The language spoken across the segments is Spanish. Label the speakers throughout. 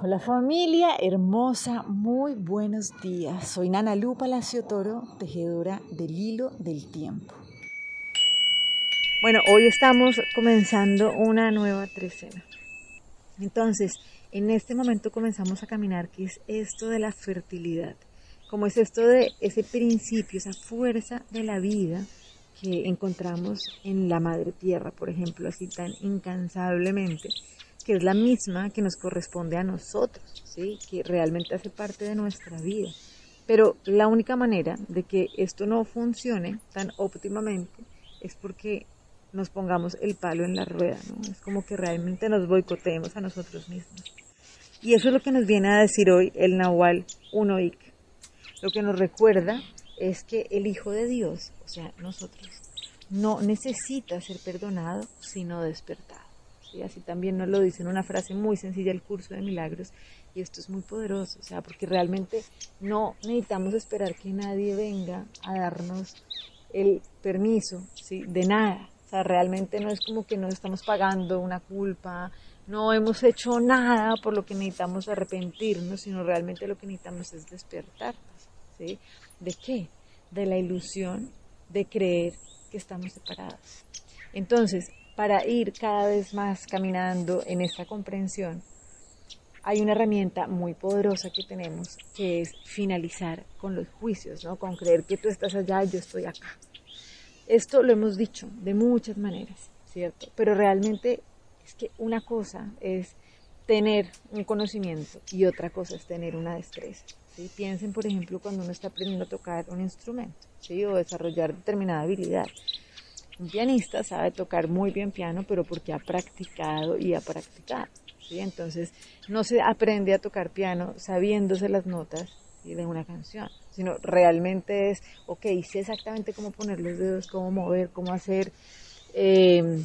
Speaker 1: Hola familia hermosa, muy buenos días. Soy Nana Lu Palacio Toro, tejedora del hilo del tiempo. Bueno, hoy estamos comenzando una nueva trecena. Entonces, en este momento comenzamos a caminar, que es esto de la fertilidad. Como es esto de ese principio, esa fuerza de la vida que encontramos en la madre tierra, por ejemplo, así tan incansablemente que es la misma que nos corresponde a nosotros, ¿sí? que realmente hace parte de nuestra vida. Pero la única manera de que esto no funcione tan óptimamente es porque nos pongamos el palo en la rueda, ¿no? Es como que realmente nos boicoteemos a nosotros mismos. Y eso es lo que nos viene a decir hoy el Nahual Unoik. Lo que nos recuerda es que el Hijo de Dios, o sea, nosotros, no necesita ser perdonado, sino despertado. Y así también nos lo dice en una frase muy sencilla el curso de milagros. Y esto es muy poderoso, o sea, porque realmente no necesitamos esperar que nadie venga a darnos el permiso ¿sí? de nada. O sea, realmente no es como que no estamos pagando una culpa, no hemos hecho nada por lo que necesitamos arrepentirnos, sino realmente lo que necesitamos es despertarnos. ¿sí? ¿De qué? De la ilusión de creer que estamos separados. Entonces, para ir cada vez más caminando en esta comprensión, hay una herramienta muy poderosa que tenemos, que es finalizar con los juicios, ¿no? con creer que tú estás allá y yo estoy acá. Esto lo hemos dicho de muchas maneras, ¿cierto? Pero realmente es que una cosa es tener un conocimiento y otra cosa es tener una destreza. ¿sí? Piensen, por ejemplo, cuando uno está aprendiendo a tocar un instrumento ¿sí? o desarrollar determinada habilidad. Un pianista sabe tocar muy bien piano, pero porque ha practicado y ha practicado. Entonces, no se aprende a tocar piano sabiéndose las notas de una canción, sino realmente es, ok, sé exactamente cómo poner los dedos, cómo mover, cómo hacer, eh,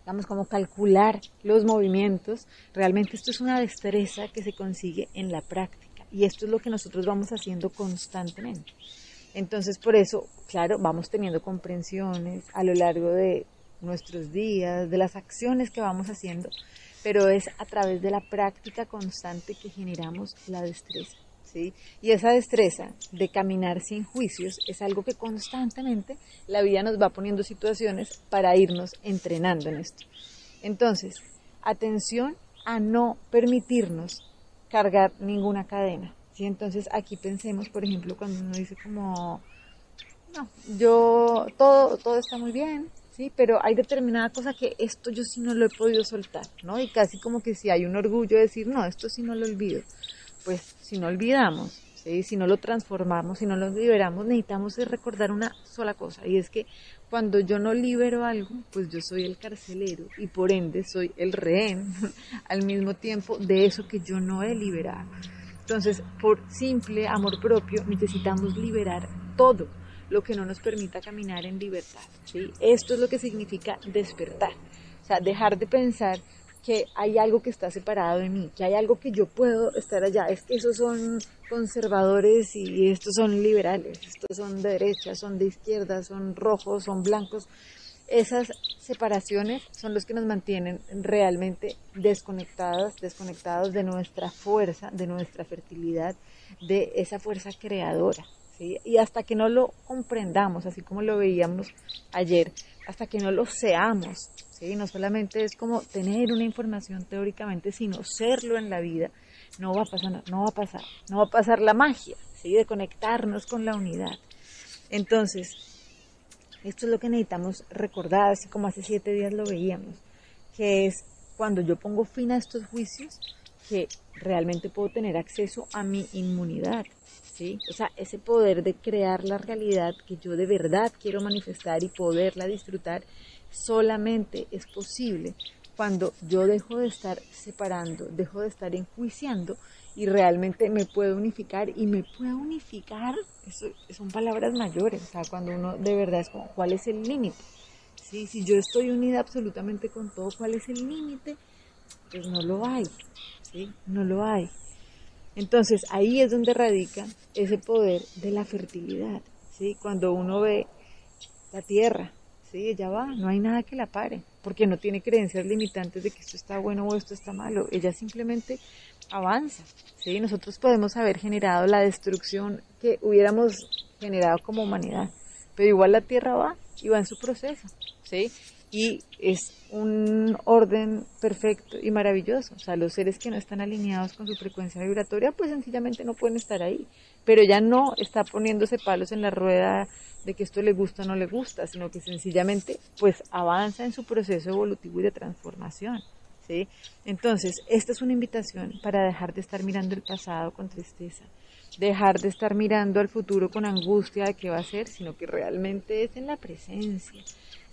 Speaker 1: digamos, cómo calcular los movimientos. Realmente esto es una destreza que se consigue en la práctica y esto es lo que nosotros vamos haciendo constantemente. Entonces, por eso, claro, vamos teniendo comprensiones a lo largo de nuestros días, de las acciones que vamos haciendo, pero es a través de la práctica constante que generamos la destreza. ¿sí? Y esa destreza de caminar sin juicios es algo que constantemente la vida nos va poniendo situaciones para irnos entrenando en esto. Entonces, atención a no permitirnos cargar ninguna cadena. ¿Sí? Entonces aquí pensemos, por ejemplo, cuando uno dice como, no, yo, todo, todo está muy bien, ¿sí? Pero hay determinada cosa que esto yo sí no lo he podido soltar, ¿no? Y casi como que si hay un orgullo de decir, no, esto sí no lo olvido. Pues si no olvidamos, ¿sí? si no lo transformamos, si no lo liberamos, necesitamos recordar una sola cosa, y es que cuando yo no libero algo, pues yo soy el carcelero y por ende soy el rehén al mismo tiempo de eso que yo no he liberado. Entonces, por simple amor propio, necesitamos liberar todo lo que no nos permita caminar en libertad. Esto es lo que significa despertar. O sea, dejar de pensar que hay algo que está separado de mí, que hay algo que yo puedo estar allá. Es que esos son conservadores y estos son liberales, estos son de derecha, son de izquierda, son rojos, son blancos. Esas separaciones son los que nos mantienen realmente desconectadas, desconectados de nuestra fuerza, de nuestra fertilidad, de esa fuerza creadora. ¿sí? Y hasta que no lo comprendamos, así como lo veíamos ayer, hasta que no lo seamos, ¿sí? no solamente es como tener una información teóricamente, sino serlo en la vida, no va a pasar, no va a pasar, no va a pasar la magia, ¿sí? de conectarnos con la unidad. Entonces, esto es lo que necesitamos recordar, así como hace siete días lo veíamos, que es cuando yo pongo fin a estos juicios, que realmente puedo tener acceso a mi inmunidad, ¿sí? O sea, ese poder de crear la realidad que yo de verdad quiero manifestar y poderla disfrutar, solamente es posible cuando yo dejo de estar separando, dejo de estar enjuiciando y realmente me puedo unificar y me puedo unificar, eso son palabras mayores, o sea, cuando uno de verdad es como, ¿cuál es el límite? ¿Sí? Si yo estoy unida absolutamente con todo, ¿cuál es el límite? Pues no lo hay, ¿sí? No lo hay. Entonces ahí es donde radica ese poder de la fertilidad, ¿sí? Cuando uno ve la tierra, ¿sí? Ella va, no hay nada que la pare, porque no tiene creencias limitantes de que esto está bueno o esto está malo. Ella simplemente avanza. ¿sí? Nosotros podemos haber generado la destrucción que hubiéramos generado como humanidad, pero igual la Tierra va y va en su proceso. ¿sí? Y es un orden perfecto y maravilloso. O sea, los seres que no están alineados con su frecuencia vibratoria, pues sencillamente no pueden estar ahí. Pero ya no está poniéndose palos en la rueda de que esto le gusta o no le gusta, sino que sencillamente pues avanza en su proceso evolutivo y de transformación. ¿sí? Entonces, esta es una invitación para dejar de estar mirando el pasado con tristeza, dejar de estar mirando al futuro con angustia de qué va a ser, sino que realmente es en la presencia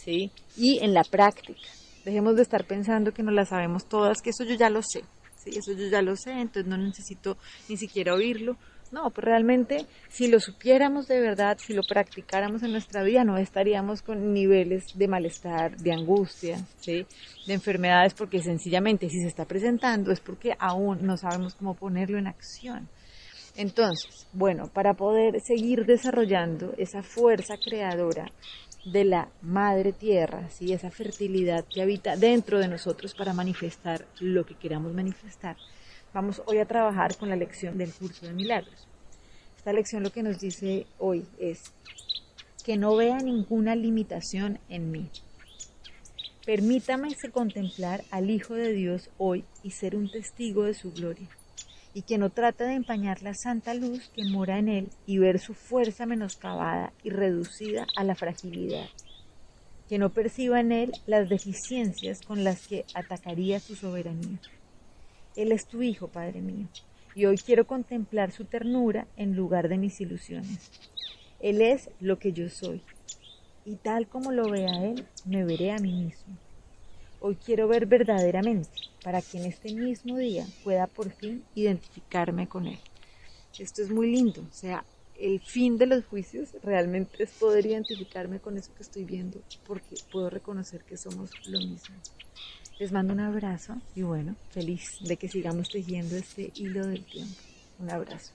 Speaker 1: ¿sí? Y en la práctica. Dejemos de estar pensando que no la sabemos todas, que eso yo ya lo sé, ¿sí? Eso yo ya lo sé, entonces no necesito ni siquiera oírlo. No, pues realmente si lo supiéramos de verdad, si lo practicáramos en nuestra vida, no estaríamos con niveles de malestar, de angustia, ¿sí? de enfermedades, porque sencillamente si se está presentando es porque aún no sabemos cómo ponerlo en acción. Entonces, bueno, para poder seguir desarrollando esa fuerza creadora de la madre tierra, ¿sí? esa fertilidad que habita dentro de nosotros para manifestar lo que queramos manifestar. Vamos hoy a trabajar con la lección del curso de milagros. Esta lección lo que nos dice hoy es que no vea ninguna limitación en mí. Permítame contemplar al Hijo de Dios hoy y ser un testigo de su gloria y que no trate de empañar la santa luz que mora en él y ver su fuerza menoscabada y reducida a la fragilidad, que no perciba en él las deficiencias con las que atacaría su soberanía. Él es tu Hijo, Padre mío, y hoy quiero contemplar su ternura en lugar de mis ilusiones. Él es lo que yo soy, y tal como lo vea Él, me veré a mí mismo. Hoy quiero ver verdaderamente para que en este mismo día pueda por fin identificarme con Él. Esto es muy lindo, o sea, el fin de los juicios realmente es poder identificarme con eso que estoy viendo porque puedo reconocer que somos lo mismo. Les mando un abrazo y bueno, feliz de que sigamos tejiendo este hilo del tiempo. Un abrazo.